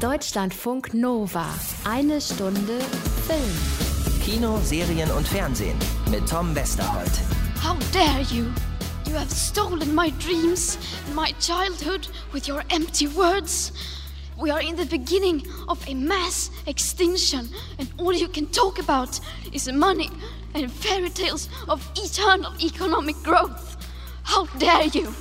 Deutschlandfunk Nova. Eine Stunde Film. Kino, Serien und Fernsehen mit Tom Westerholt. How dare you! You have stolen my dreams and my childhood with your empty words. We are in the beginning of a mass extinction, and all you can talk about is money and fairy tales of eternal economic growth. How dare you!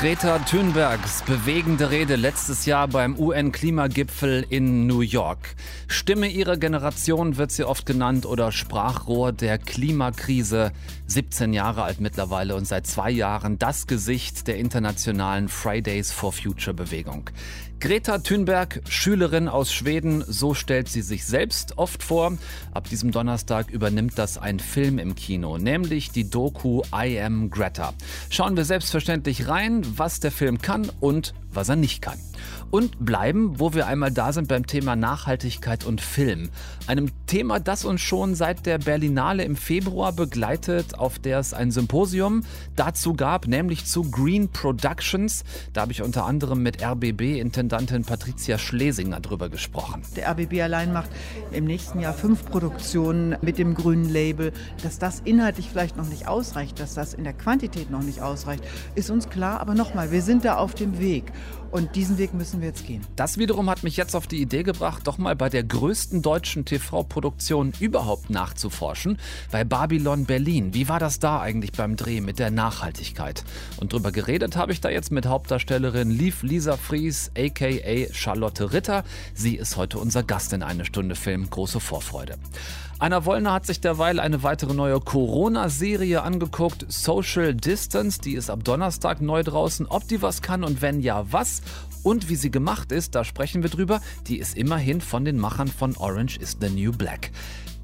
Greta Thunbergs bewegende Rede letztes Jahr beim UN-Klimagipfel in New York. Stimme ihrer Generation wird sie oft genannt oder Sprachrohr der Klimakrise. 17 Jahre alt mittlerweile und seit zwei Jahren das Gesicht der internationalen Fridays for Future Bewegung. Greta Thunberg, Schülerin aus Schweden, so stellt sie sich selbst oft vor. Ab diesem Donnerstag übernimmt das ein Film im Kino, nämlich die Doku I Am Greta. Schauen wir selbstverständlich rein, was der Film kann und was er nicht kann und bleiben, wo wir einmal da sind beim Thema Nachhaltigkeit und Film. Einem Thema, das uns schon seit der Berlinale im Februar begleitet, auf der es ein Symposium dazu gab, nämlich zu Green Productions. Da habe ich unter anderem mit RBB-Intendantin Patricia Schlesinger drüber gesprochen. Der RBB allein macht im nächsten Jahr fünf Produktionen mit dem grünen Label. Dass das inhaltlich vielleicht noch nicht ausreicht, dass das in der Quantität noch nicht ausreicht, ist uns klar. Aber nochmal, wir sind da auf dem Weg. Und diesen Weg müssen wir jetzt gehen. Das wiederum hat mich jetzt auf die Idee gebracht, doch mal bei der größten deutschen TV-Produktion überhaupt nachzuforschen, bei Babylon Berlin. Wie war das da eigentlich beim Dreh mit der Nachhaltigkeit? Und drüber geredet habe ich da jetzt mit Hauptdarstellerin Liv Lisa Fries, aka Charlotte Ritter. Sie ist heute unser Gast in eine Stunde Film. Große Vorfreude. Anna Wollner hat sich derweil eine weitere neue Corona-Serie angeguckt, Social Distance. Die ist ab Donnerstag neu draußen. Ob die was kann und wenn ja, was? Und wie sie gemacht ist, da sprechen wir drüber. Die ist immerhin von den Machern von Orange is the New Black.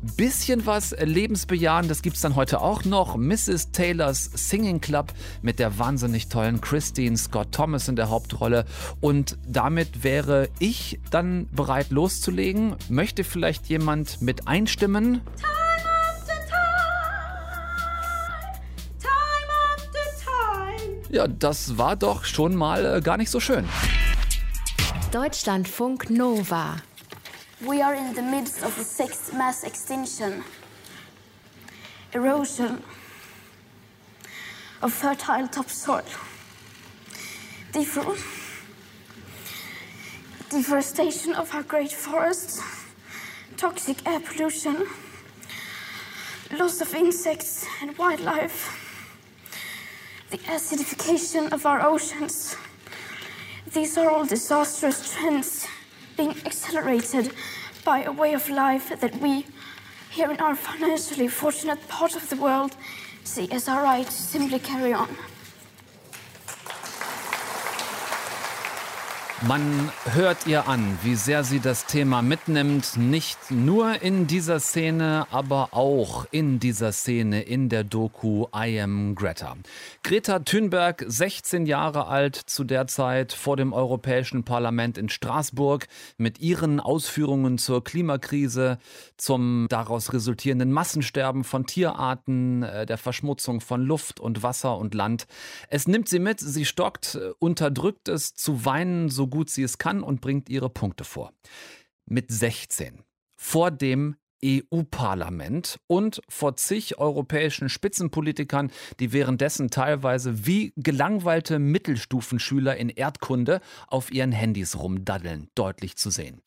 Bisschen was lebensbejahendes gibt es dann heute auch noch. Mrs. Taylors Singing Club mit der wahnsinnig tollen Christine Scott Thomas in der Hauptrolle. Und damit wäre ich dann bereit loszulegen. Möchte vielleicht jemand mit einstimmen? Ja, das war doch schon mal äh, gar nicht so schön. Deutschlandfunk Nova. We are in the midst of the sixth mass extinction. Erosion of fertile topsoil. Defor- deforestation of our great forests. Toxic air pollution. Loss of insects and wildlife. The acidification of our oceans. These are all disastrous trends being accelerated by a way of life that we, here in our financially fortunate part of the world, see as our right to simply carry on. Man hört ihr an, wie sehr sie das Thema mitnimmt, nicht nur in dieser Szene, aber auch in dieser Szene in der Doku I Am Greta. Greta Thunberg, 16 Jahre alt zu der Zeit vor dem Europäischen Parlament in Straßburg mit ihren Ausführungen zur Klimakrise, zum daraus resultierenden Massensterben von Tierarten, äh, der Verschmutzung von Luft und Wasser und Land. Es nimmt sie mit, sie stockt, äh, unterdrückt es zu weinen, so gut sie es kann und bringt ihre Punkte vor. Mit 16. Vor dem EU-Parlament und vor zig europäischen Spitzenpolitikern, die währenddessen teilweise wie gelangweilte Mittelstufenschüler in Erdkunde auf ihren Handys rumdaddeln, deutlich zu sehen.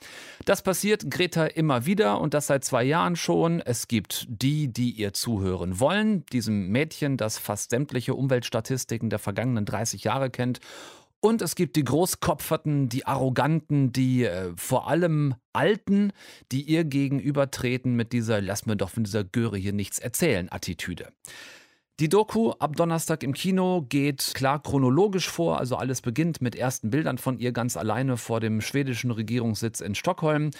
Das passiert Greta immer wieder und das seit zwei Jahren schon. Es gibt die, die ihr zuhören wollen, diesem Mädchen, das fast sämtliche Umweltstatistiken der vergangenen 30 Jahre kennt und es gibt die Großkopferten, die Arroganten, die äh, vor allem Alten, die ihr gegenübertreten mit dieser Lass mir doch von dieser Göre hier nichts erzählen Attitüde. Die Doku ab Donnerstag im Kino geht klar chronologisch vor, also alles beginnt mit ersten Bildern von ihr ganz alleine vor dem schwedischen Regierungssitz in Stockholm.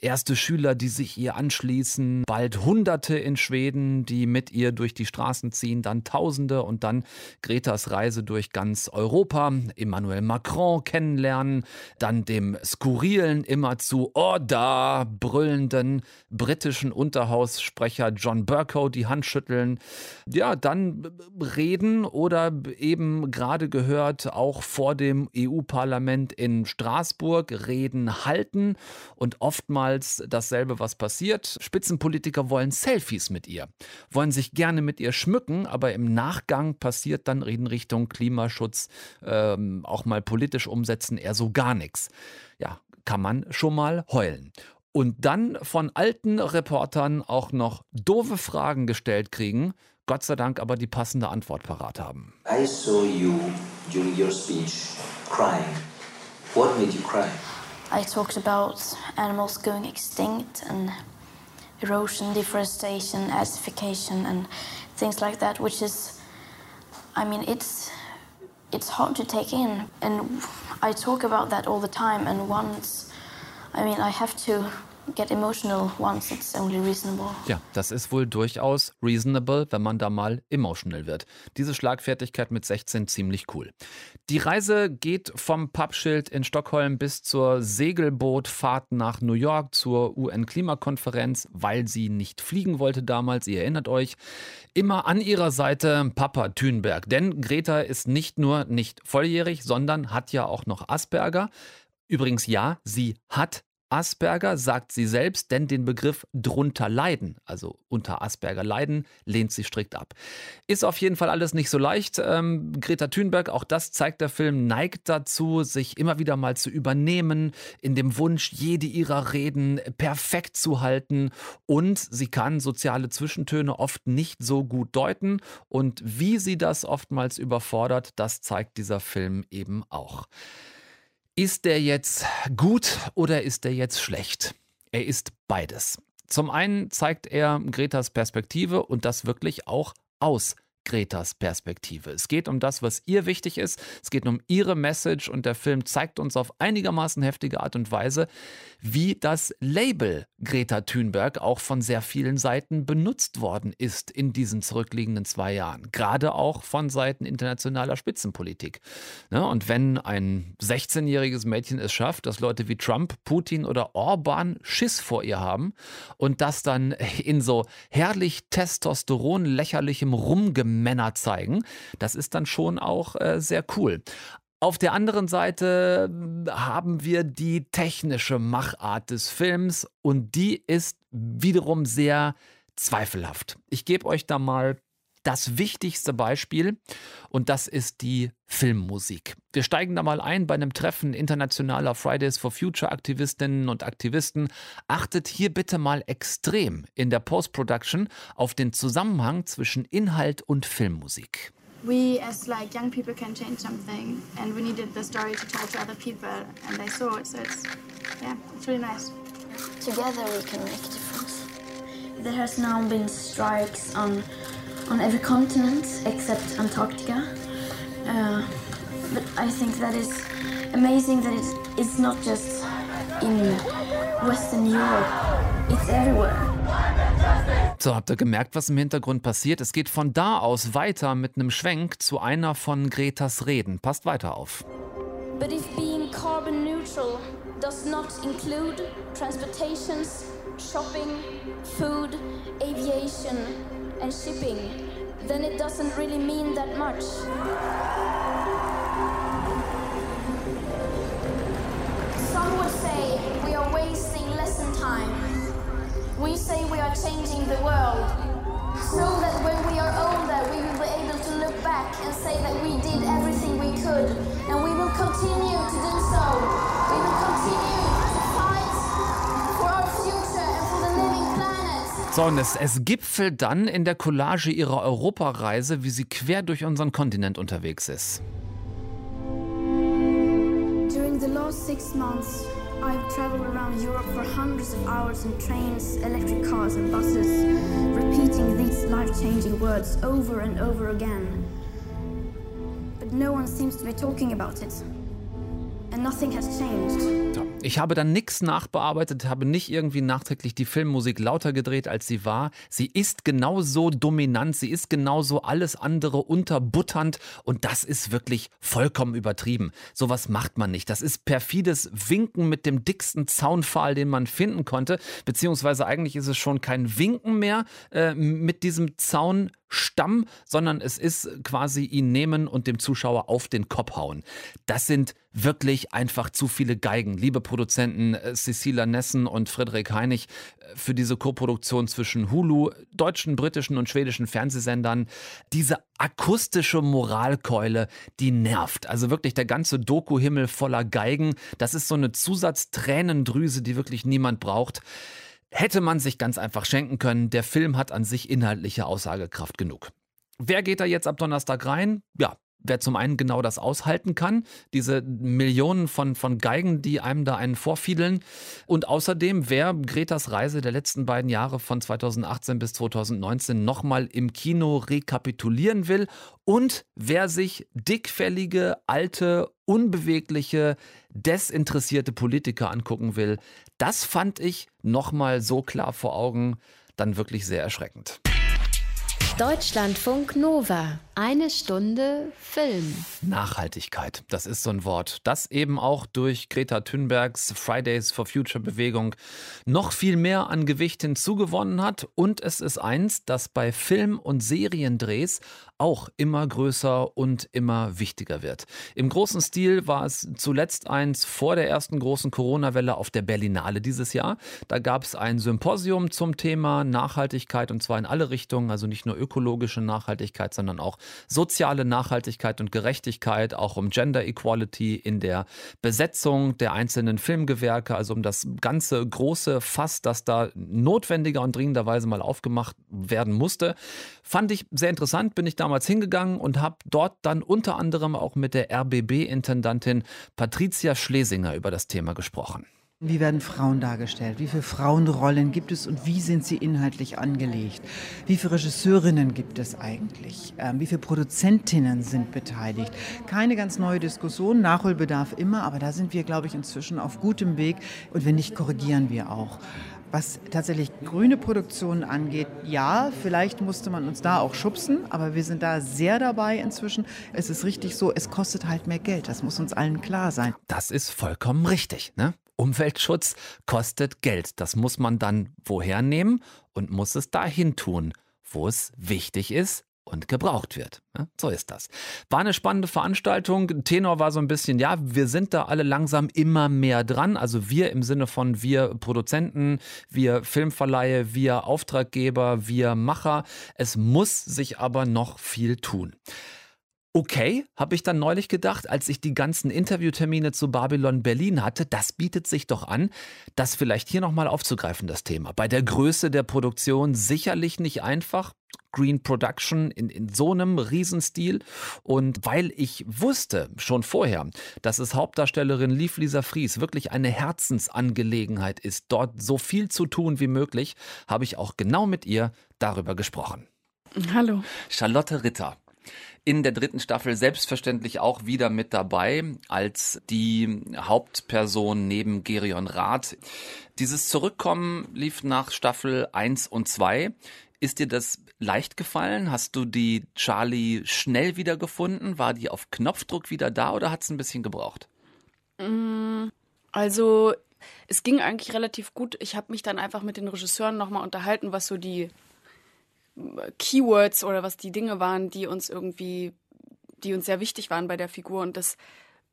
Erste Schüler, die sich ihr anschließen, bald Hunderte in Schweden, die mit ihr durch die Straßen ziehen, dann Tausende und dann Gretas Reise durch ganz Europa, Emmanuel Macron kennenlernen, dann dem skurrilen, immerzu Oh da brüllenden britischen Unterhaussprecher John Burko die Hand schütteln. Ja, dann Reden oder eben gerade gehört auch vor dem EU-Parlament in Straßburg Reden halten und oftmals dasselbe, was passiert. Spitzenpolitiker wollen Selfies mit ihr, wollen sich gerne mit ihr schmücken, aber im Nachgang passiert dann in Richtung Klimaschutz ähm, auch mal politisch umsetzen eher so gar nichts. Ja, kann man schon mal heulen und dann von alten Reportern auch noch doofe Fragen gestellt kriegen, Gott sei Dank aber die passende Antwort parat haben. I saw you during your speech crying. What made you cry? I talked about animals going extinct and erosion, deforestation, acidification and things like that, which is, I mean, it's it's hard to take in. And I talk about that all the time. And once, I mean, I have to get emotional once it's only reasonable. Ja, das ist wohl durchaus reasonable, wenn man da mal emotional wird. Diese Schlagfertigkeit mit 16 ziemlich cool. Die Reise geht vom Pappschild in Stockholm bis zur Segelbootfahrt nach New York zur UN-Klimakonferenz, weil sie nicht fliegen wollte damals, ihr erinnert euch. Immer an ihrer Seite Papa Thünberg, denn Greta ist nicht nur nicht volljährig, sondern hat ja auch noch Asperger. Übrigens ja, sie hat Asperger sagt sie selbst, denn den Begriff drunter leiden, also unter Asperger leiden, lehnt sie strikt ab. Ist auf jeden Fall alles nicht so leicht. Ähm, Greta Thunberg, auch das zeigt der Film, neigt dazu, sich immer wieder mal zu übernehmen, in dem Wunsch, jede ihrer Reden perfekt zu halten. Und sie kann soziale Zwischentöne oft nicht so gut deuten. Und wie sie das oftmals überfordert, das zeigt dieser Film eben auch. Ist der jetzt gut oder ist der jetzt schlecht? Er ist beides. Zum einen zeigt er Gretas Perspektive und das wirklich auch aus Gretas Perspektive. Es geht um das, was ihr wichtig ist. Es geht um ihre Message und der Film zeigt uns auf einigermaßen heftige Art und Weise, wie das Label Greta Thunberg auch von sehr vielen Seiten benutzt worden ist in diesen zurückliegenden zwei Jahren. Gerade auch von Seiten internationaler Spitzenpolitik. Ne, und wenn ein 16-jähriges Mädchen es schafft, dass Leute wie Trump, Putin oder Orban Schiss vor ihr haben und das dann in so herrlich Testosteron lächerlichem Rumgemäß Männer zeigen. Das ist dann schon auch äh, sehr cool. Auf der anderen Seite hm, haben wir die technische Machart des Films und die ist wiederum sehr zweifelhaft. Ich gebe euch da mal das wichtigste Beispiel und das ist die Filmmusik. Wir steigen da mal ein bei einem Treffen internationaler Fridays for Future Aktivistinnen und Aktivisten. Achtet hier bitte mal extrem in der Post-Production auf den Zusammenhang zwischen Inhalt und Filmmusik. we as like young people can change something and we needed the story to tell to other people and they saw it so it's yeah it's really nice together we can make a difference there has now been strikes on on every continent except Antarctica. Uh, but I think that is amazing that it, it's not just in Western Europe, it's everywhere. So, habt ihr gemerkt, was im Hintergrund passiert? Es geht von da aus weiter mit einem Schwenk zu einer von Gretas Reden. Passt weiter auf. But if being carbon neutral does not include transportations, shopping, food, aviation, and shipping, then it doesn't really mean that much. Some would say we are wasting lesson time. We say we are changing the world. So that when we are older, we will be able to look back and say that we did everything we could. And we will continue to do so. So, und es, es gipfelt dann in der Collage ihrer Europareise, wie sie quer durch unseren Kontinent unterwegs ist. During the last six months, I've traveled around Europe for hundreds of hours in trains, electric cars and buses, repeating these life-changing words over and over again. But no one seems to be talking about it. And nothing has changed. Ich habe dann nichts nachbearbeitet, habe nicht irgendwie nachträglich die Filmmusik lauter gedreht, als sie war. Sie ist genauso dominant, sie ist genauso alles andere unterbutternd und das ist wirklich vollkommen übertrieben. Sowas macht man nicht. Das ist perfides Winken mit dem dicksten Zaunpfahl, den man finden konnte, beziehungsweise eigentlich ist es schon kein Winken mehr äh, mit diesem Zaun Stamm, sondern es ist quasi ihn nehmen und dem Zuschauer auf den Kopf hauen. Das sind wirklich einfach zu viele Geigen. Liebe Produzenten äh, Cecilia Nessen und Friedrich Heinig äh, für diese Koproduktion zwischen Hulu, deutschen, britischen und schwedischen Fernsehsendern. Diese akustische Moralkeule, die nervt. Also wirklich der ganze Doku-Himmel voller Geigen. Das ist so eine Zusatztränendrüse, die wirklich niemand braucht. Hätte man sich ganz einfach schenken können. Der Film hat an sich inhaltliche Aussagekraft genug. Wer geht da jetzt ab Donnerstag rein? Ja, wer zum einen genau das aushalten kann, diese Millionen von, von Geigen, die einem da einen vorfiedeln. Und außerdem, wer Gretas Reise der letzten beiden Jahre von 2018 bis 2019 nochmal im Kino rekapitulieren will und wer sich dickfällige, alte, unbewegliche, desinteressierte Politiker angucken will, das fand ich nochmal so klar vor Augen, dann wirklich sehr erschreckend. Deutschlandfunk Nova. Eine Stunde Film. Nachhaltigkeit, das ist so ein Wort, das eben auch durch Greta Thunbergs Fridays for Future Bewegung noch viel mehr an Gewicht hinzugewonnen hat. Und es ist eins, das bei Film- und Seriendrehs auch immer größer und immer wichtiger wird. Im großen Stil war es zuletzt eins vor der ersten großen Corona-Welle auf der Berlinale dieses Jahr. Da gab es ein Symposium zum Thema Nachhaltigkeit und zwar in alle Richtungen, also nicht nur ökologische Nachhaltigkeit, sondern auch soziale Nachhaltigkeit und Gerechtigkeit, auch um Gender Equality in der Besetzung der einzelnen Filmgewerke, also um das ganze große Fass, das da notwendiger und dringenderweise mal aufgemacht werden musste. Fand ich sehr interessant, bin ich damals hingegangen und habe dort dann unter anderem auch mit der RBB-Intendantin Patricia Schlesinger über das Thema gesprochen. Wie werden Frauen dargestellt? Wie viele Frauenrollen gibt es und wie sind sie inhaltlich angelegt? Wie viele Regisseurinnen gibt es eigentlich? Ähm, wie viele Produzentinnen sind beteiligt? Keine ganz neue Diskussion, Nachholbedarf immer, aber da sind wir, glaube ich, inzwischen auf gutem Weg und wenn nicht, korrigieren wir auch. Was tatsächlich grüne Produktionen angeht, ja, vielleicht musste man uns da auch schubsen, aber wir sind da sehr dabei inzwischen. Es ist richtig so, es kostet halt mehr Geld. Das muss uns allen klar sein. Das ist vollkommen richtig, ne? Umweltschutz kostet Geld. Das muss man dann woher nehmen und muss es dahin tun, wo es wichtig ist und gebraucht wird. Ja, so ist das. War eine spannende Veranstaltung. Tenor war so ein bisschen, ja, wir sind da alle langsam immer mehr dran. Also wir im Sinne von wir Produzenten, wir Filmverleihe, wir Auftraggeber, wir Macher. Es muss sich aber noch viel tun. Okay, habe ich dann neulich gedacht, als ich die ganzen Interviewtermine zu Babylon Berlin hatte, das bietet sich doch an, das vielleicht hier nochmal aufzugreifen, das Thema. Bei der Größe der Produktion sicherlich nicht einfach. Green Production in, in so einem Riesenstil. Und weil ich wusste schon vorher, dass es Hauptdarstellerin Liv Lisa Fries wirklich eine Herzensangelegenheit ist, dort so viel zu tun wie möglich, habe ich auch genau mit ihr darüber gesprochen. Hallo. Charlotte Ritter in der dritten Staffel selbstverständlich auch wieder mit dabei als die Hauptperson neben Gerion Rath. Dieses Zurückkommen lief nach Staffel 1 und 2. Ist dir das leicht gefallen? Hast du die Charlie schnell wiedergefunden? War die auf Knopfdruck wieder da oder hat es ein bisschen gebraucht? Also es ging eigentlich relativ gut. Ich habe mich dann einfach mit den Regisseuren nochmal unterhalten, was so die Keywords oder was die Dinge waren, die uns irgendwie, die uns sehr wichtig waren bei der Figur. Und das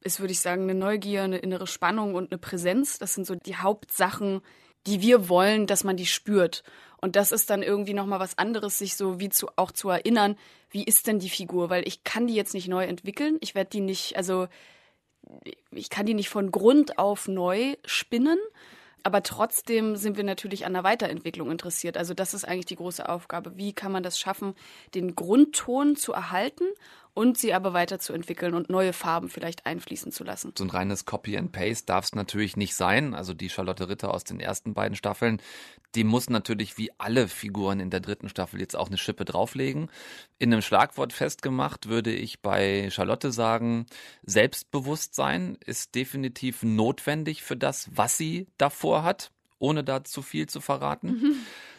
ist, würde ich sagen, eine Neugier, eine innere Spannung und eine Präsenz. Das sind so die Hauptsachen, die wir wollen, dass man die spürt. Und das ist dann irgendwie nochmal was anderes, sich so wie zu, auch zu erinnern, wie ist denn die Figur? Weil ich kann die jetzt nicht neu entwickeln. Ich werde die nicht, also ich kann die nicht von Grund auf neu spinnen, aber trotzdem sind wir natürlich an der Weiterentwicklung interessiert. Also das ist eigentlich die große Aufgabe. Wie kann man das schaffen, den Grundton zu erhalten und sie aber weiterzuentwickeln und neue Farben vielleicht einfließen zu lassen. So ein reines Copy and Paste darf es natürlich nicht sein. Also die Charlotte Ritter aus den ersten beiden Staffeln, die muss natürlich wie alle Figuren in der dritten Staffel jetzt auch eine Schippe drauflegen. In einem Schlagwort festgemacht würde ich bei Charlotte sagen, Selbstbewusstsein ist definitiv notwendig für das, was sie davor hat, ohne da zu viel zu verraten. Mhm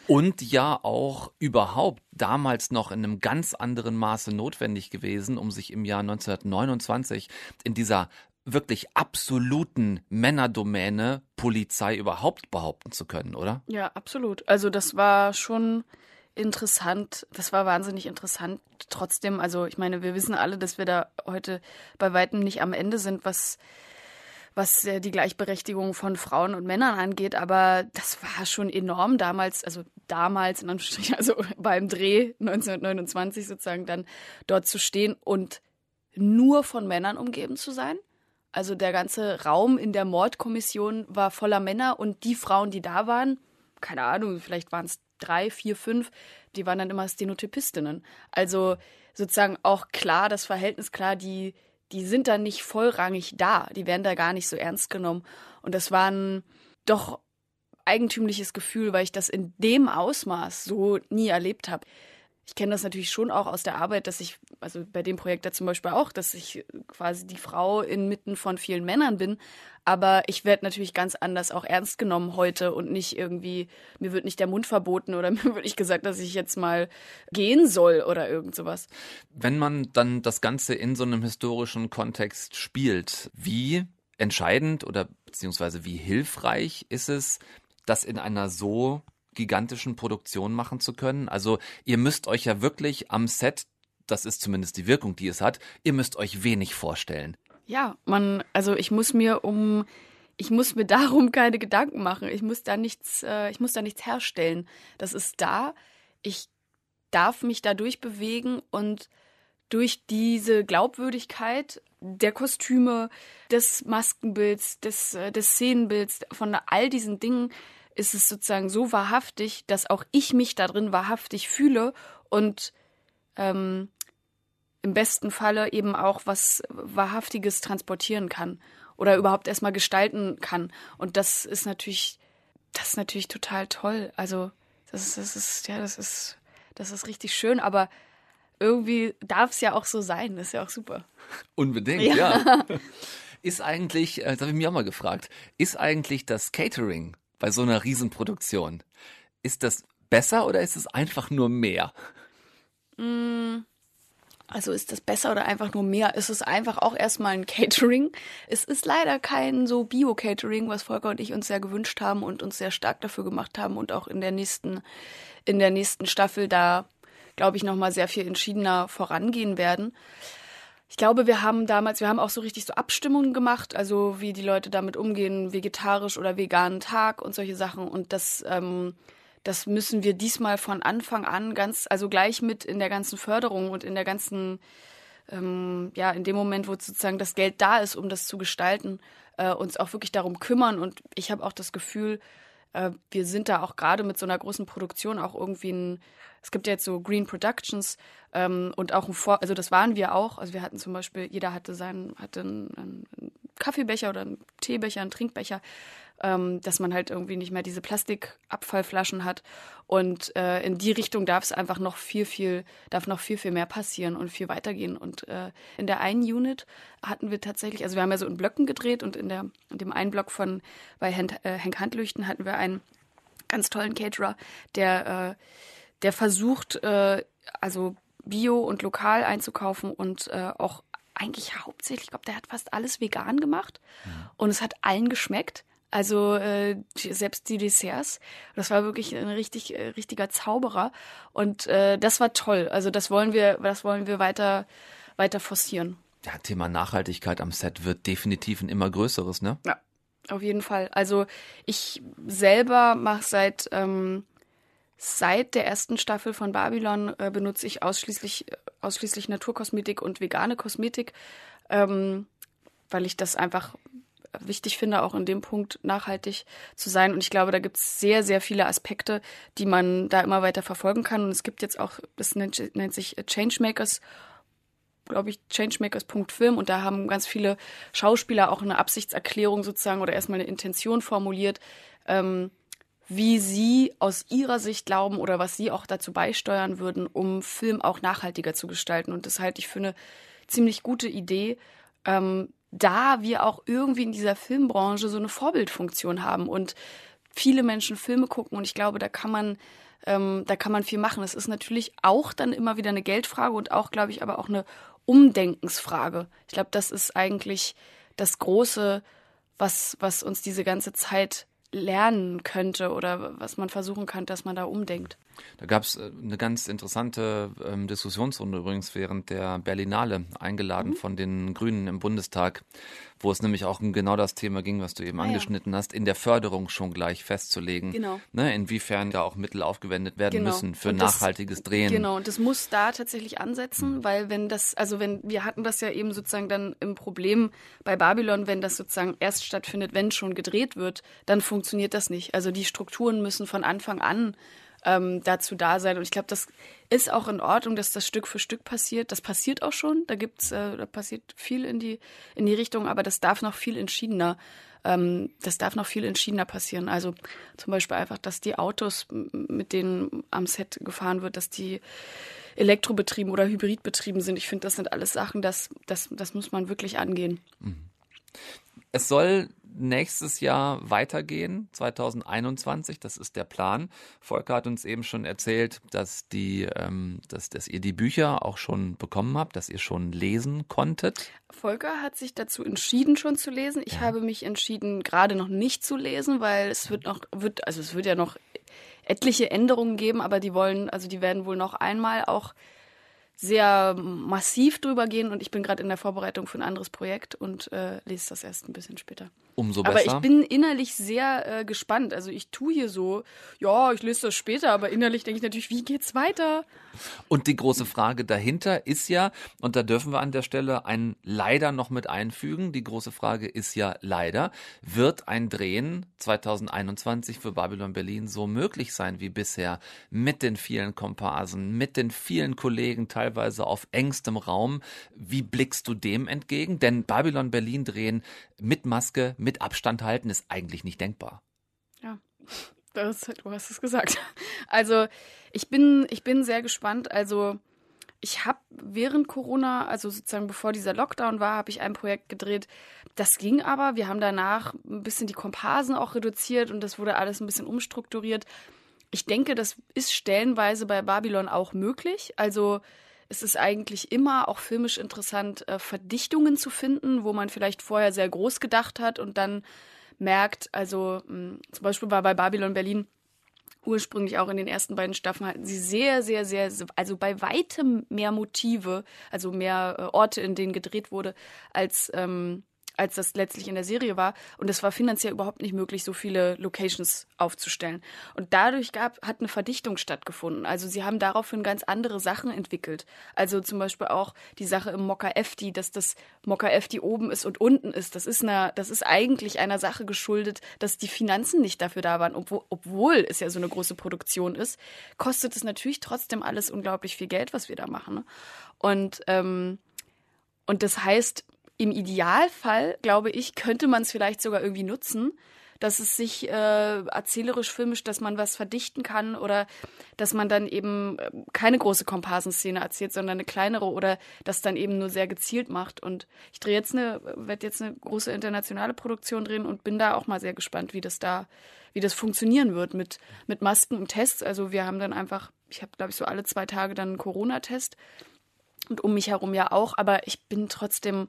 und ja auch überhaupt damals noch in einem ganz anderen Maße notwendig gewesen, um sich im Jahr 1929 in dieser wirklich absoluten Männerdomäne Polizei überhaupt behaupten zu können, oder? Ja, absolut. Also das war schon interessant. Das war wahnsinnig interessant. Trotzdem, also ich meine, wir wissen alle, dass wir da heute bei weitem nicht am Ende sind, was was äh, die Gleichberechtigung von Frauen und Männern angeht, aber das war schon enorm damals, also damals in Anführungsstrichen, also beim Dreh 1929 sozusagen dann dort zu stehen und nur von Männern umgeben zu sein. Also der ganze Raum in der Mordkommission war voller Männer und die Frauen, die da waren, keine Ahnung, vielleicht waren es drei, vier, fünf, die waren dann immer Stenotypistinnen. Also sozusagen auch klar, das Verhältnis klar, die die sind dann nicht vollrangig da, die werden da gar nicht so ernst genommen. Und das war ein doch eigentümliches Gefühl, weil ich das in dem Ausmaß so nie erlebt habe ich kenne das natürlich schon auch aus der Arbeit, dass ich, also bei dem Projekt da zum Beispiel auch, dass ich quasi die Frau inmitten von vielen Männern bin. Aber ich werde natürlich ganz anders auch ernst genommen heute und nicht irgendwie, mir wird nicht der Mund verboten oder mir wird nicht gesagt, dass ich jetzt mal gehen soll oder irgend sowas. Wenn man dann das Ganze in so einem historischen Kontext spielt, wie entscheidend oder beziehungsweise wie hilfreich ist es, das in einer so gigantischen Produktionen machen zu können. Also ihr müsst euch ja wirklich am Set, das ist zumindest die Wirkung, die es hat, ihr müsst euch wenig vorstellen. Ja, man, also ich muss mir um, ich muss mir darum keine Gedanken machen. Ich muss da nichts, äh, ich muss da nichts herstellen. Das ist da. Ich darf mich da durchbewegen und durch diese Glaubwürdigkeit der Kostüme, des Maskenbilds, des, äh, des Szenenbilds, von all diesen Dingen ist es sozusagen so wahrhaftig, dass auch ich mich darin wahrhaftig fühle und ähm, im besten Falle eben auch was Wahrhaftiges transportieren kann oder überhaupt erstmal gestalten kann. Und das ist natürlich, das ist natürlich total toll. Also, das ist, das ist, ja, das ist, das ist richtig schön, aber irgendwie darf es ja auch so sein. Ist ja auch super. Unbedingt, ja. ja. Ist eigentlich, äh, das habe ich mich auch mal gefragt, ist eigentlich das Catering bei so einer Riesenproduktion. Ist das besser oder ist es einfach nur mehr? Mm, also ist das besser oder einfach nur mehr? Es ist einfach auch erstmal ein Catering. Es ist leider kein so Bio-Catering, was Volker und ich uns sehr gewünscht haben und uns sehr stark dafür gemacht haben und auch in der nächsten, in der nächsten Staffel da, glaube ich, nochmal sehr viel entschiedener vorangehen werden ich glaube, wir haben damals, wir haben auch so richtig so Abstimmungen gemacht, also wie die Leute damit umgehen, vegetarisch oder veganen Tag und solche Sachen. Und das, ähm, das müssen wir diesmal von Anfang an ganz, also gleich mit in der ganzen Förderung und in der ganzen, ähm, ja, in dem Moment, wo sozusagen das Geld da ist, um das zu gestalten, äh, uns auch wirklich darum kümmern. Und ich habe auch das Gefühl, äh, wir sind da auch gerade mit so einer großen Produktion auch irgendwie ein, es gibt ja jetzt so Green Productions ähm, und auch ein Vor, also das waren wir auch. Also wir hatten zum Beispiel, jeder hatte seinen, hatte einen, einen Kaffeebecher oder einen Teebecher, einen Trinkbecher ähm, dass man halt irgendwie nicht mehr diese Plastikabfallflaschen hat. Und äh, in die Richtung darf es einfach noch viel, viel, darf noch viel, viel mehr passieren und viel weitergehen. Und äh, in der einen Unit hatten wir tatsächlich, also wir haben ja so in Blöcken gedreht und in, der, in dem einen Block von bei Henk, äh, Henk Handlüchten hatten wir einen ganz tollen Caterer, der, äh, der versucht, äh, also bio und lokal einzukaufen und äh, auch eigentlich hauptsächlich, ich glaube, der hat fast alles vegan gemacht ja. und es hat allen geschmeckt. Also äh, selbst die Desserts, das war wirklich ein richtig äh, richtiger Zauberer und äh, das war toll. Also das wollen wir, das wollen wir weiter weiter forcieren. Ja, Thema Nachhaltigkeit am Set wird definitiv ein immer größeres, ne? Ja, auf jeden Fall. Also ich selber mache seit ähm, seit der ersten Staffel von Babylon äh, benutze ich ausschließlich ausschließlich Naturkosmetik und vegane Kosmetik, ähm, weil ich das einfach wichtig finde, auch in dem Punkt nachhaltig zu sein. Und ich glaube, da gibt es sehr, sehr viele Aspekte, die man da immer weiter verfolgen kann. Und es gibt jetzt auch, das nennt, nennt sich Changemakers glaube ich, changemakers.film und da haben ganz viele Schauspieler auch eine Absichtserklärung sozusagen oder erstmal eine Intention formuliert, ähm, wie sie aus ihrer Sicht glauben oder was sie auch dazu beisteuern würden, um Film auch nachhaltiger zu gestalten. Und das halte ich für eine ziemlich gute Idee, ähm, da wir auch irgendwie in dieser Filmbranche so eine Vorbildfunktion haben und viele Menschen Filme gucken und ich glaube, da kann man ähm, da kann man viel machen. Es ist natürlich auch dann immer wieder eine Geldfrage und auch, glaube ich, aber auch eine Umdenkensfrage. Ich glaube, das ist eigentlich das Große, was, was uns diese ganze Zeit lernen könnte oder was man versuchen kann, dass man da umdenkt. Da gab es äh, eine ganz interessante ähm, Diskussionsrunde übrigens während der Berlinale, eingeladen mhm. von den Grünen im Bundestag, wo es nämlich auch um genau das Thema ging, was du eben ah, angeschnitten ja. hast, in der Förderung schon gleich festzulegen, genau. ne, inwiefern da auch Mittel aufgewendet werden genau. müssen für das, nachhaltiges Drehen. Genau, und das muss da tatsächlich ansetzen, mhm. weil wenn das, also wenn, wir hatten das ja eben sozusagen dann im Problem bei Babylon, wenn das sozusagen erst stattfindet, wenn schon gedreht wird, dann funktioniert das nicht. Also die Strukturen müssen von Anfang an ähm, dazu da sein. Und ich glaube, das ist auch in Ordnung, dass das Stück für Stück passiert. Das passiert auch schon. Da gibt's, äh, da passiert viel in die in die Richtung, aber das darf noch viel entschiedener. Ähm, das darf noch viel entschiedener passieren. Also zum Beispiel einfach, dass die Autos, mit denen am Set gefahren wird, dass die elektrobetrieben oder hybridbetrieben sind. Ich finde, das sind alles Sachen, das, das, das muss man wirklich angehen. Mhm. Es soll nächstes Jahr weitergehen, 2021, das ist der Plan. Volker hat uns eben schon erzählt, dass, die, ähm, dass, dass ihr die Bücher auch schon bekommen habt, dass ihr schon lesen konntet. Volker hat sich dazu entschieden, schon zu lesen. Ich ja. habe mich entschieden, gerade noch nicht zu lesen, weil es wird noch, wird, also es wird ja noch etliche Änderungen geben, aber die wollen, also die werden wohl noch einmal auch sehr massiv drüber gehen und ich bin gerade in der Vorbereitung für ein anderes Projekt und äh, lese das erst ein bisschen später. Umso besser. Aber ich bin innerlich sehr äh, gespannt. Also ich tue hier so, ja, ich lese das später, aber innerlich denke ich natürlich, wie geht's weiter? Und die große Frage dahinter ist ja, und da dürfen wir an der Stelle ein leider noch mit einfügen, die große Frage ist ja leider, wird ein Drehen 2021 für Babylon Berlin so möglich sein wie bisher mit den vielen Komparsen, mit den vielen Kollegen teilweise auf engstem Raum? Wie blickst du dem entgegen? Denn Babylon Berlin drehen mit Maske, mit Abstand halten ist eigentlich nicht denkbar. Ja, das, du hast es gesagt. Also ich bin, ich bin sehr gespannt. Also ich habe während Corona, also sozusagen bevor dieser Lockdown war, habe ich ein Projekt gedreht. Das ging aber. Wir haben danach ein bisschen die Komparsen auch reduziert und das wurde alles ein bisschen umstrukturiert. Ich denke, das ist stellenweise bei Babylon auch möglich. Also es ist eigentlich immer auch filmisch interessant, äh, Verdichtungen zu finden, wo man vielleicht vorher sehr groß gedacht hat und dann merkt, also mh, hm, zum Beispiel war bei Babylon Berlin ursprünglich auch in den ersten beiden Staffeln hatten sie sehr, sehr, sehr, also bei weitem mehr Motive, also mehr äh, Orte, in denen gedreht wurde, als ähm, als das letztlich in der Serie war. Und es war finanziell überhaupt nicht möglich, so viele Locations aufzustellen. Und dadurch gab, hat eine Verdichtung stattgefunden. Also sie haben daraufhin ganz andere Sachen entwickelt. Also zum Beispiel auch die Sache im Mokka FD, dass das Mokka FD oben ist und unten ist. Das ist, eine, das ist eigentlich einer Sache geschuldet, dass die Finanzen nicht dafür da waren. Obwohl, obwohl es ja so eine große Produktion ist, kostet es natürlich trotzdem alles unglaublich viel Geld, was wir da machen. Ne? Und, ähm, und das heißt, im Idealfall, glaube ich, könnte man es vielleicht sogar irgendwie nutzen, dass es sich äh, erzählerisch filmisch, dass man was verdichten kann oder dass man dann eben äh, keine große Komparsenszene erzählt, sondern eine kleinere oder das dann eben nur sehr gezielt macht. Und ich drehe jetzt eine, werde jetzt eine große internationale Produktion drehen und bin da auch mal sehr gespannt, wie das da, wie das funktionieren wird mit, mit Masken und Tests. Also wir haben dann einfach, ich habe, glaube ich, so alle zwei Tage dann einen Corona-Test und um mich herum ja auch, aber ich bin trotzdem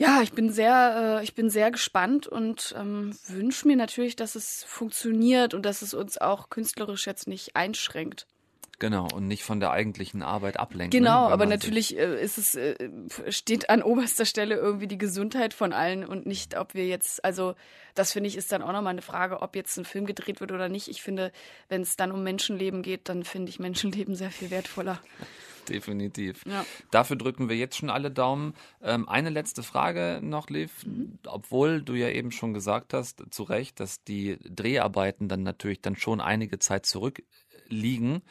ja, ich bin sehr, äh, ich bin sehr gespannt und ähm, wünsche mir natürlich, dass es funktioniert und dass es uns auch künstlerisch jetzt nicht einschränkt. Genau, und nicht von der eigentlichen Arbeit ablenken. Genau, aber natürlich äh, ist es, äh, steht an oberster Stelle irgendwie die Gesundheit von allen und nicht, ob wir jetzt, also das finde ich ist dann auch nochmal eine Frage, ob jetzt ein Film gedreht wird oder nicht. Ich finde, wenn es dann um Menschenleben geht, dann finde ich Menschenleben sehr viel wertvoller. Definitiv. Ja. Dafür drücken wir jetzt schon alle Daumen. Ähm, eine letzte Frage noch, Liv. Mhm. Obwohl du ja eben schon gesagt hast, zu Recht, dass die Dreharbeiten dann natürlich dann schon einige Zeit zurückliegen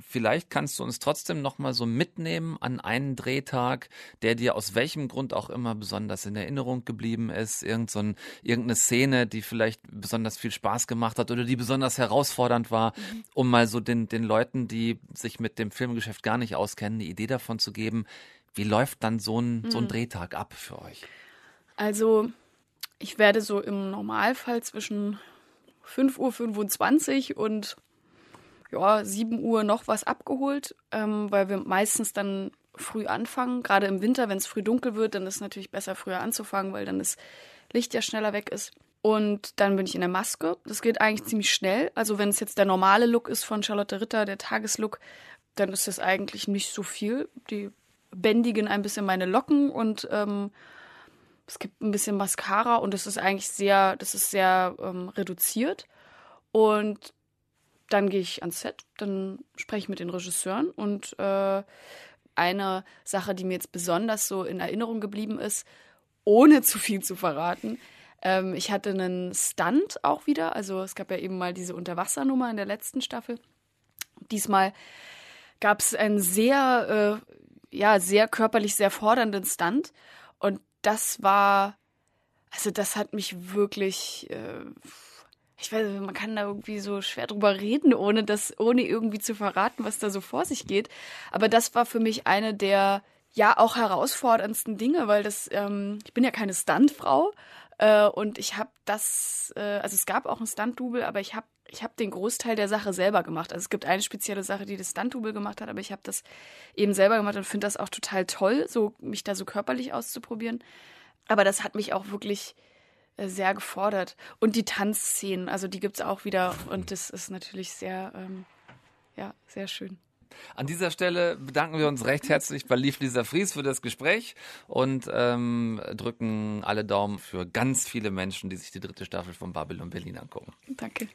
vielleicht kannst du uns trotzdem noch mal so mitnehmen an einen Drehtag, der dir aus welchem Grund auch immer besonders in Erinnerung geblieben ist, Irgend so ein, irgendeine Szene, die vielleicht besonders viel Spaß gemacht hat oder die besonders herausfordernd war, mhm. um mal so den, den Leuten, die sich mit dem Filmgeschäft gar nicht auskennen, eine Idee davon zu geben, wie läuft dann so ein, mhm. so ein mhm. Drehtag ab für euch? Also, ich werde so im Normalfall zwischen 5.25 Uhr und ja, 7 Uhr noch was abgeholt, ähm, weil wir meistens dann früh anfangen. Gerade im Winter, wenn es früh dunkel wird, dann ist es natürlich besser, früher anzufangen, weil dann das Licht ja schneller weg ist. Und dann bin ich in der Maske. Das geht eigentlich ziemlich schnell. Also wenn es jetzt der normale Look ist von Charlotte Ritter, der Tageslook, dann ist das eigentlich nicht so viel. Die bändigen ein bisschen meine Locken und ähm, es gibt ein bisschen Mascara und das ist eigentlich sehr, das ist sehr ähm, reduziert. Und dann gehe ich ans Set, dann spreche ich mit den Regisseuren und äh, eine Sache, die mir jetzt besonders so in Erinnerung geblieben ist, ohne zu viel zu verraten. Ähm, ich hatte einen Stunt auch wieder. Also es gab ja eben mal diese Unterwassernummer in der letzten Staffel. Diesmal gab es einen sehr, äh, ja, sehr körperlich sehr fordernden Stunt. Und das war, also das hat mich wirklich, äh, ich weiß, man kann da irgendwie so schwer drüber reden, ohne das, ohne irgendwie zu verraten, was da so vor sich geht. Aber das war für mich eine der ja auch herausforderndsten Dinge, weil das, ähm, ich bin ja keine Stuntfrau äh, und ich habe das, äh, also es gab auch ein Stunt-Double, aber ich habe ich hab den Großteil der Sache selber gemacht. Also es gibt eine spezielle Sache, die das Stunt-Double gemacht hat, aber ich habe das eben selber gemacht und finde das auch total toll, so mich da so körperlich auszuprobieren. Aber das hat mich auch wirklich sehr gefordert. Und die Tanzszenen, also die gibt es auch wieder und das ist natürlich sehr, ähm, ja, sehr schön. An dieser Stelle bedanken wir uns recht herzlich bei Lief Lisa Fries für das Gespräch und ähm, drücken alle Daumen für ganz viele Menschen, die sich die dritte Staffel von Babylon Berlin angucken. Danke.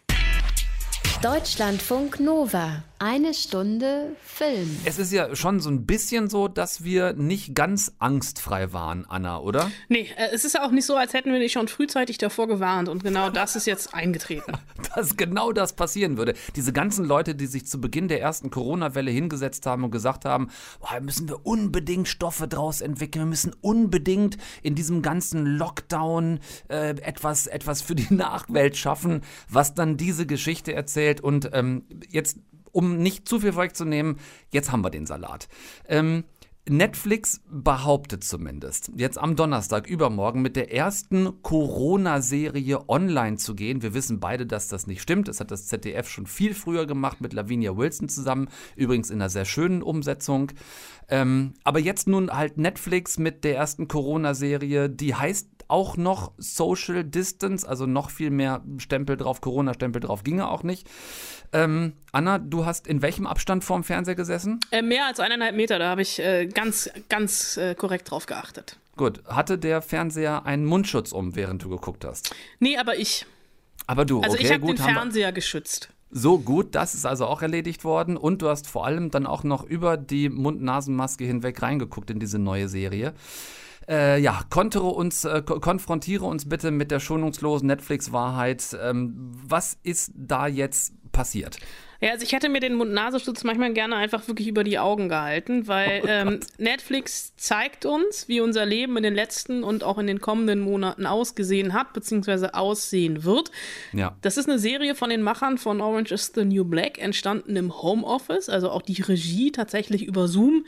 Deutschlandfunk Nova. Eine Stunde Film. Es ist ja schon so ein bisschen so, dass wir nicht ganz angstfrei waren, Anna, oder? Nee, äh, es ist ja auch nicht so, als hätten wir dich schon frühzeitig davor gewarnt und genau das ist jetzt eingetreten. Dass genau das passieren würde. Diese ganzen Leute, die sich zu Beginn der ersten Corona-Welle hingesetzt haben und gesagt haben, boah, müssen wir unbedingt Stoffe draus entwickeln, wir müssen unbedingt in diesem ganzen Lockdown äh, etwas, etwas für die Nachwelt schaffen, was dann diese Geschichte erzählt erzählt und ähm, jetzt, um nicht zu viel vorwegzunehmen, jetzt haben wir den Salat. Ähm, Netflix behauptet zumindest, jetzt am Donnerstag übermorgen mit der ersten Corona-Serie online zu gehen. Wir wissen beide, dass das nicht stimmt. Das hat das ZDF schon viel früher gemacht mit Lavinia Wilson zusammen. Übrigens in einer sehr schönen Umsetzung. Ähm, aber jetzt nun halt Netflix mit der ersten Corona-Serie, die heißt auch noch Social Distance, also noch viel mehr Stempel drauf, Corona-Stempel drauf ginge auch nicht. Ähm, Anna, du hast in welchem Abstand vorm Fernseher gesessen? Äh, mehr als eineinhalb Meter, da habe ich äh, ganz, ganz äh, korrekt drauf geachtet. Gut, hatte der Fernseher einen Mundschutz um, während du geguckt hast? Nee, aber ich. Aber du, Also okay, ich habe gut. den haben Fernseher geschützt. So gut, das ist also auch erledigt worden. Und du hast vor allem dann auch noch über die Mund-Nasen-Maske hinweg reingeguckt in diese neue Serie. Äh, ja, kontere uns, äh, ko- konfrontiere uns bitte mit der schonungslosen Netflix-Wahrheit. Ähm, was ist da jetzt passiert? Ja, also ich hätte mir den Mund-Nasenschutz manchmal gerne einfach wirklich über die Augen gehalten, weil ähm, Netflix zeigt uns, wie unser Leben in den letzten und auch in den kommenden Monaten ausgesehen hat, beziehungsweise aussehen wird. Ja. Das ist eine Serie von den Machern von Orange is the New Black, entstanden im Homeoffice, also auch die Regie tatsächlich über Zoom.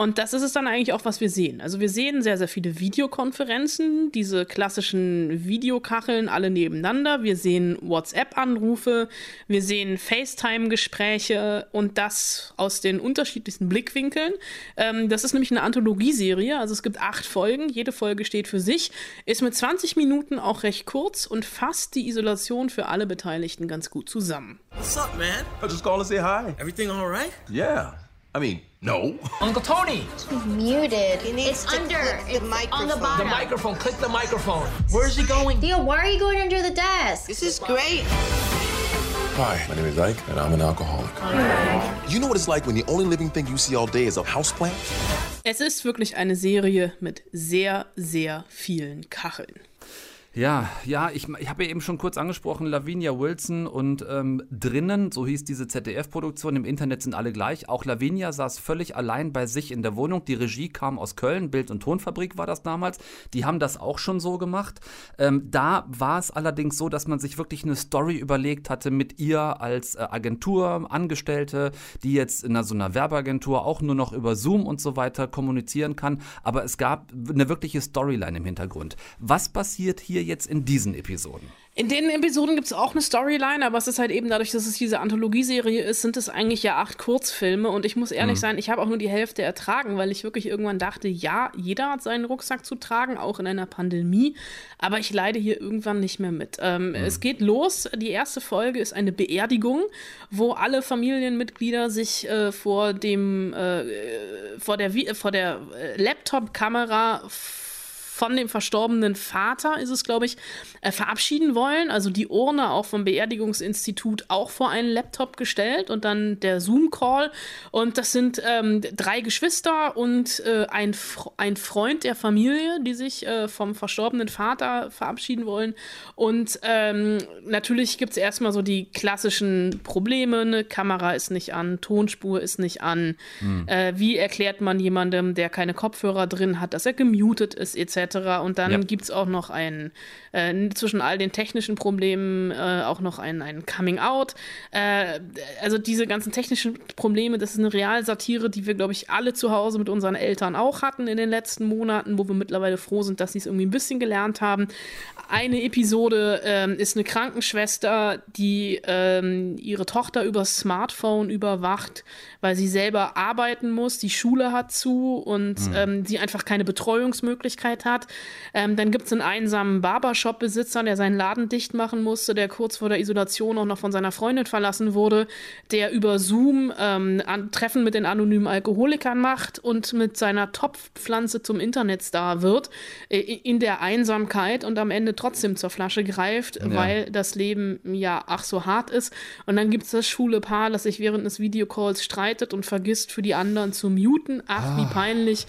Und das ist es dann eigentlich auch, was wir sehen. Also wir sehen sehr, sehr viele Videokonferenzen, diese klassischen Videokacheln alle nebeneinander. Wir sehen WhatsApp-Anrufe, wir sehen FaceTime-Gespräche und das aus den unterschiedlichsten Blickwinkeln. Ähm, das ist nämlich eine Anthologieserie, also es gibt acht Folgen, jede Folge steht für sich, ist mit 20 Minuten auch recht kurz und fasst die Isolation für alle Beteiligten ganz gut zusammen. What's up, man? I just called to say hi. Everything all right? Yeah. I mean, no. Uncle Tony, He's muted. needs It's to under. click the It's on the microphone. the microphone. Click the microphone. Where's he going? Theo, why are you going under the desk? This is great. Hi, my name is Ike, and I'm an alcoholic. You know what it's like when the only living thing you see all day is a houseplant? Es ist wirklich eine Serie mit sehr, sehr vielen Kacheln. Ja, ja, ich, ich habe ja eben schon kurz angesprochen, Lavinia Wilson und ähm, drinnen, so hieß diese ZDF-Produktion, im Internet sind alle gleich. Auch Lavinia saß völlig allein bei sich in der Wohnung. Die Regie kam aus Köln, Bild- und Tonfabrik war das damals. Die haben das auch schon so gemacht. Ähm, da war es allerdings so, dass man sich wirklich eine Story überlegt hatte mit ihr als äh, Agentur, die jetzt in einer, so einer Werbeagentur auch nur noch über Zoom und so weiter kommunizieren kann. Aber es gab eine wirkliche Storyline im Hintergrund. Was passiert hier jetzt in diesen Episoden? In den Episoden gibt es auch eine Storyline, aber es ist halt eben dadurch, dass es diese Anthologieserie ist, sind es eigentlich ja acht Kurzfilme. Und ich muss ehrlich Mhm. sein, ich habe auch nur die Hälfte ertragen, weil ich wirklich irgendwann dachte, ja, jeder hat seinen Rucksack zu tragen, auch in einer Pandemie. Aber ich leide hier irgendwann nicht mehr mit. Ähm, Es geht los. Die erste Folge ist eine Beerdigung, wo alle Familienmitglieder sich äh, vor dem äh, vor der, Vi- vor der äh, Laptop-Kamera von dem verstorbenen Vater, ist es, glaube ich, äh, verabschieden wollen. Also die Urne auch vom Beerdigungsinstitut auch vor einen Laptop gestellt und dann der Zoom-Call. Und das sind ähm, drei Geschwister und äh, ein, ein Freund der Familie, die sich äh, vom verstorbenen Vater verabschieden wollen. Und ähm, natürlich gibt es erstmal so die klassischen Probleme. Eine Kamera ist nicht an, Tonspur ist nicht an. Hm. Äh, wie erklärt man jemandem, der keine Kopfhörer drin hat, dass er gemutet ist, etc. Und dann Ja. gibt es auch noch ein, äh, zwischen all den technischen Problemen, äh, auch noch ein, ein Coming-out. Äh, also diese ganzen technischen Probleme, das ist eine Realsatire, die wir, glaube ich, alle zu Hause mit unseren Eltern auch hatten in den letzten Monaten, wo wir mittlerweile froh sind, dass sie es irgendwie ein bisschen gelernt haben. Eine Episode ähm, ist eine Krankenschwester, die ähm, ihre Tochter übers Smartphone überwacht, weil sie selber arbeiten muss, die Schule hat zu und Hm. ähm, sie einfach keine Betreuungsmöglichkeit hat. Ähm, dann gibt es einen einsamen Barbershop-Besitzer, der seinen Laden dicht machen musste, der kurz vor der Isolation auch noch von seiner Freundin verlassen wurde, der über Zoom ähm, Treffen mit den anonymen Alkoholikern macht und mit seiner Topfpflanze zum Internetstar wird, äh, in der Einsamkeit und am Ende trotzdem zur Flasche greift, Ja. weil das Leben ja ach so hart ist. Und dann gibt es das schwule Paar, das sich während des Videocalls streitet und vergisst, für die anderen zu muten. Ach, wie Ah. peinlich.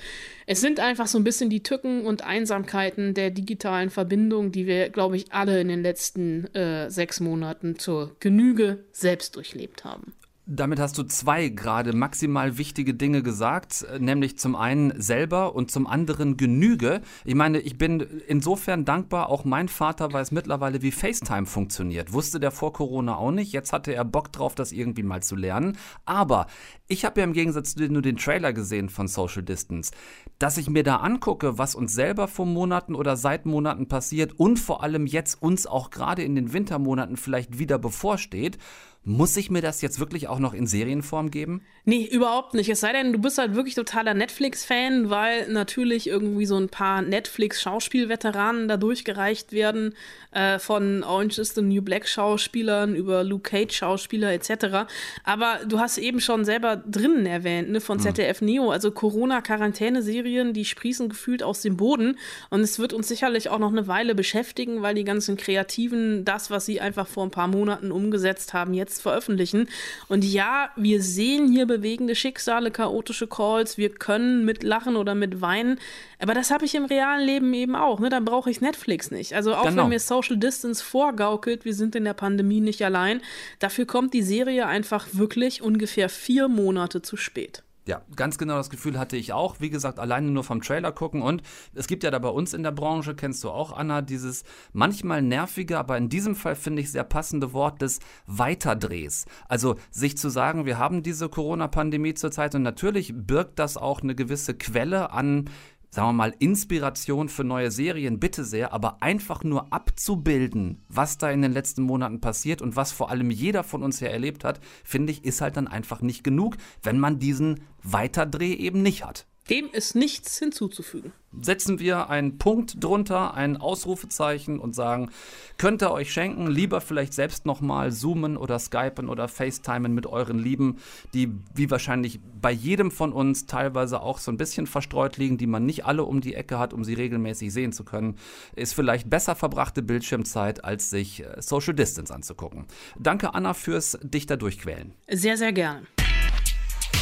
Es sind einfach so ein bisschen die Tücken und Einsamkeiten der digitalen Verbindung, die wir, glaube ich, alle in den letzten äh, sechs Monaten zur Genüge selbst durchlebt haben. Damit hast du zwei gerade maximal wichtige Dinge gesagt, äh, nämlich zum einen selber und zum anderen Genüge. Ich meine, ich bin insofern dankbar, auch mein Vater weiß mittlerweile, wie FaceTime funktioniert. Wusste der vor Corona auch nicht. Jetzt hatte er Bock drauf, das irgendwie mal zu lernen. Aber ich habe ja im Gegensatz zu dir nur den Trailer gesehen von Social Distance. Dass ich mir da angucke, was uns selber vor Monaten oder seit Monaten passiert und vor allem jetzt uns auch gerade in den Wintermonaten vielleicht wieder bevorsteht, muss ich mir das jetzt wirklich auch noch in Serienform geben? Nee, überhaupt nicht. Es sei denn, du bist halt wirklich totaler Netflix-Fan, weil natürlich irgendwie so ein paar Netflix-Schauspielveteranen da durchgereicht werden, äh, von Orange is the New Black Schauspielern über Luke Cage Schauspieler etc. Aber du hast eben schon selber drinnen erwähnt, ne, von Hm. ZDF Neo, also Corona-Quarantäne-Serien, die sprießen gefühlt aus dem Boden. Und es wird uns sicherlich auch noch eine Weile beschäftigen, weil die ganzen Kreativen das, was sie einfach vor ein paar Monaten umgesetzt haben, jetzt veröffentlichen. Und ja, wir sehen hier bewegende Schicksale, chaotische Calls, wir können mit lachen oder mit weinen. Aber das habe ich im realen Leben eben auch. Ne? Da brauche ich Netflix nicht. Also auch Genau. wenn mir Social Distance vorgaukelt, wir sind in der Pandemie nicht allein, dafür kommt die Serie einfach wirklich ungefähr vier Monate zu spät. Ja, ganz genau das Gefühl hatte ich auch. Wie gesagt, alleine nur vom Trailer gucken. Und es gibt ja da bei uns in der Branche, kennst du auch, Anna, dieses manchmal nervige, aber in diesem Fall finde ich sehr passende Wort des Weiterdrehs. Also sich zu sagen, wir haben diese Corona-Pandemie zurzeit und natürlich birgt das auch eine gewisse Quelle an sagen wir mal, Inspiration für neue Serien, bitte sehr, aber einfach nur abzubilden, was da in den letzten Monaten passiert und was vor allem jeder von uns ja erlebt hat, finde ich, ist halt dann einfach nicht genug, wenn man diesen Weiterdreh eben nicht hat. Dem ist nichts hinzuzufügen. Setzen wir einen Punkt drunter, ein Ausrufezeichen und sagen, könnt ihr euch schenken, lieber vielleicht selbst nochmal zoomen oder skypen oder facetimen mit euren Lieben, die wie wahrscheinlich bei jedem von uns teilweise auch so ein bisschen verstreut liegen, die man nicht alle um die Ecke hat, um sie regelmäßig sehen zu können, ist vielleicht besser verbrachte Bildschirmzeit, als sich äh, Social Distance anzugucken. Danke Anna fürs dich da durchquälen. Sehr, sehr gerne.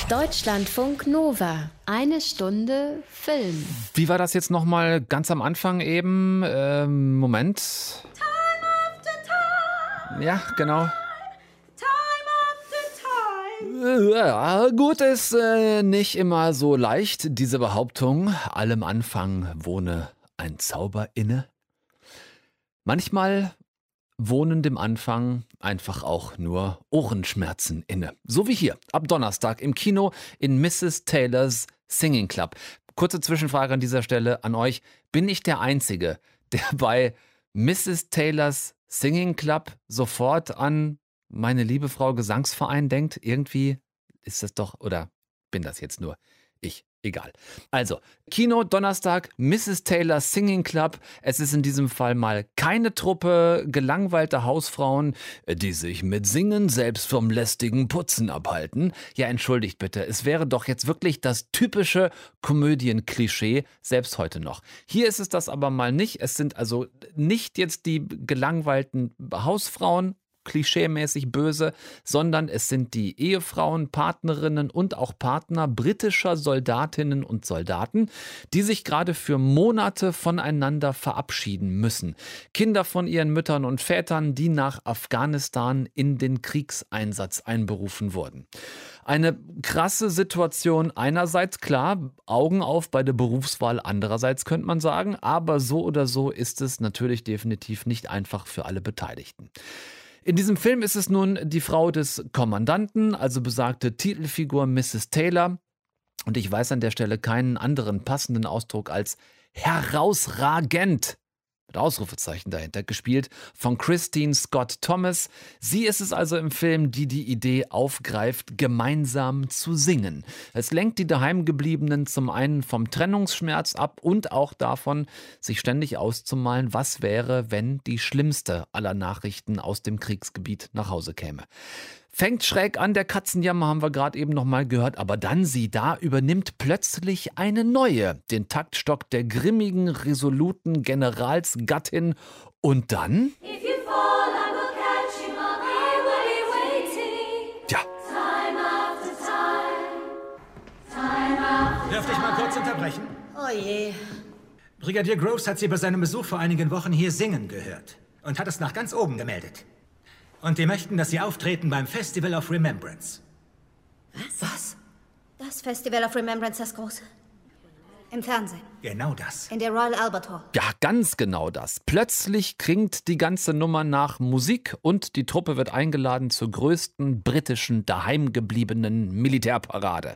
Deutschlandfunk Nova. Eine Stunde Film. Wie war das jetzt nochmal ganz am Anfang eben? Ähm, Moment. Ja, genau. Ja, gut ist äh, nicht immer so leicht, diese Behauptung. Allem Anfang wohne ein Zauber inne. Manchmal wohnen dem Anfang einfach auch nur Ohrenschmerzen inne. So wie hier, ab Donnerstag im Kino in Mrs. Taylors Singing Club. Kurze Zwischenfrage an dieser Stelle an euch. Bin ich der Einzige, der bei Mrs. Taylors Singing Club sofort an meine liebe Frau Gesangsverein denkt. Irgendwie ist das doch, oder bin das jetzt nur ich? Egal. Also, Kino Donnerstag, Mrs. Taylor Singing Club. Es ist in diesem Fall mal keine Truppe gelangweilter Hausfrauen, die sich mit Singen selbst vom lästigen Putzen abhalten. Ja, entschuldigt bitte, es wäre doch jetzt wirklich das typische Komödienklischee, selbst heute noch. Hier ist es das aber mal nicht. Es sind also nicht jetzt die gelangweilten Hausfrauen, klischeemäßig böse, sondern es sind die Ehefrauen, Partnerinnen und auch Partner britischer Soldatinnen und Soldaten, die sich gerade für Monate voneinander verabschieden müssen. Kinder von ihren Müttern und Vätern, die nach Afghanistan in den Kriegseinsatz einberufen wurden. Eine krasse Situation einerseits klar, Augen auf bei der Berufswahl andererseits könnte man sagen, aber so oder so ist es natürlich definitiv nicht einfach für alle Beteiligten. In diesem Film ist es nun die Frau des Kommandanten, also besagte Titelfigur Mrs. Taylor. Und ich weiß an der Stelle keinen anderen passenden Ausdruck als herausragend mit Ausrufezeichen dahinter, gespielt von Christine Scott Thomas. Sie ist es also im Film, die die Idee aufgreift, gemeinsam zu singen. Es lenkt die Daheimgebliebenen zum einen vom Trennungsschmerz ab und auch davon, sich ständig auszumalen, was wäre, wenn die schlimmste aller Nachrichten aus dem Kriegsgebiet nach Hause käme. Fängt schräg an, der Katzenjammer haben wir gerade eben nochmal gehört, aber dann sie da übernimmt plötzlich eine neue, den Taktstock der grimmigen, resoluten Generalsgattin und dann... Ja. Dürfte ich mal kurz unterbrechen? Oh je. Brigadier Groves hat Sie bei seinem Besuch vor einigen Wochen hier singen gehört und hat es nach ganz oben gemeldet. Und die möchten, dass Sie auftreten beim Festival of Remembrance. Was? Das Festival of Remembrance, das große. Im Fernsehen. Genau das. In der Royal Albert Hall. Ja, ganz genau das. Plötzlich klingt die ganze Nummer nach Musik und die Truppe wird eingeladen zur größten britischen daheimgebliebenen Militärparade.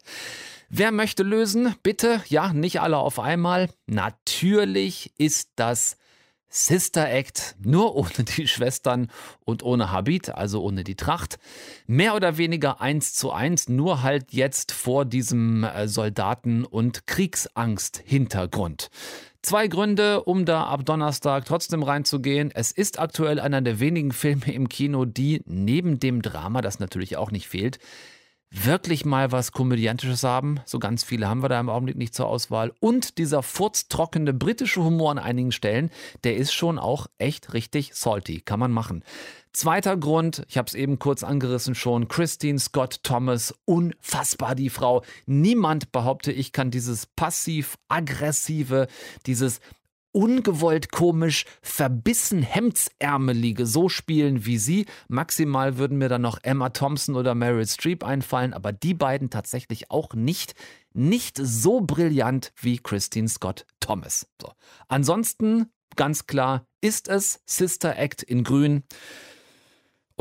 Wer möchte lösen? Bitte, ja, nicht alle auf einmal. Natürlich ist das Sister Act, nur ohne die Schwestern und ohne Habit, also ohne die Tracht. Mehr oder weniger eins zu eins, nur halt jetzt vor diesem äh, Soldaten- und Kriegsangst-Hintergrund. Zwei Gründe, um da ab Donnerstag trotzdem reinzugehen. Es ist aktuell einer der wenigen Filme im Kino, die neben dem Drama, das natürlich auch nicht fehlt, wirklich mal was Komödiantisches haben. So ganz viele haben wir da im Augenblick nicht zur Auswahl. Und dieser furztrockene britische Humor an einigen Stellen, der ist schon auch echt richtig salty. Kann man machen. Zweiter Grund, ich habe es eben kurz angerissen schon, Christine Scott Thomas, unfassbar die Frau. Niemand, behaupte ich, kann dieses passiv-aggressive, dieses ungewollt komisch, verbissen Hemdsärmelige so spielen wie sie. Maximal würden mir dann noch Emma Thompson oder Meryl Streep einfallen, aber die beiden tatsächlich auch nicht. Nicht so brillant wie Christine Scott Thomas. So. Ansonsten, ganz klar, ist es Sister Act in Grün.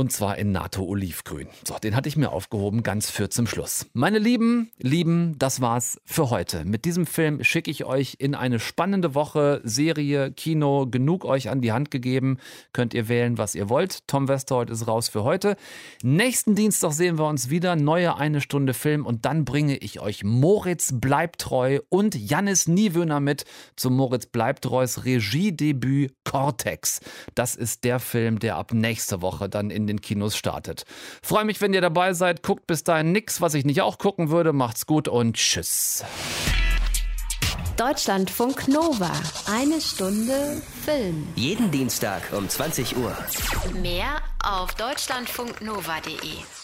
Und zwar in NATO-Olivgrün. So, den hatte ich mir aufgehoben, ganz für zum Schluss. Meine Lieben, Lieben, das war's für heute. Mit diesem Film schicke ich euch in eine spannende Woche. Serie, Kino, genug euch an die Hand gegeben. Könnt ihr wählen, was ihr wollt. Tom Westerholt ist raus für heute. Nächsten Dienstag sehen wir uns wieder. Neue eine Stunde Film. Und dann bringe ich euch Moritz Bleibtreu und Jannis Niewöhner mit zu Moritz Bleibtreus Regiedebüt Cortex. Das ist der Film, der ab nächste Woche dann in in den Kinos startet. Freue mich, wenn ihr dabei seid. Guckt bis dahin nichts, was ich nicht auch gucken würde. Macht's gut und tschüss. Deutschlandfunk Nova. Eine Stunde Film. Jeden Dienstag um 20 Uhr. Mehr auf deutschlandfunknova.de.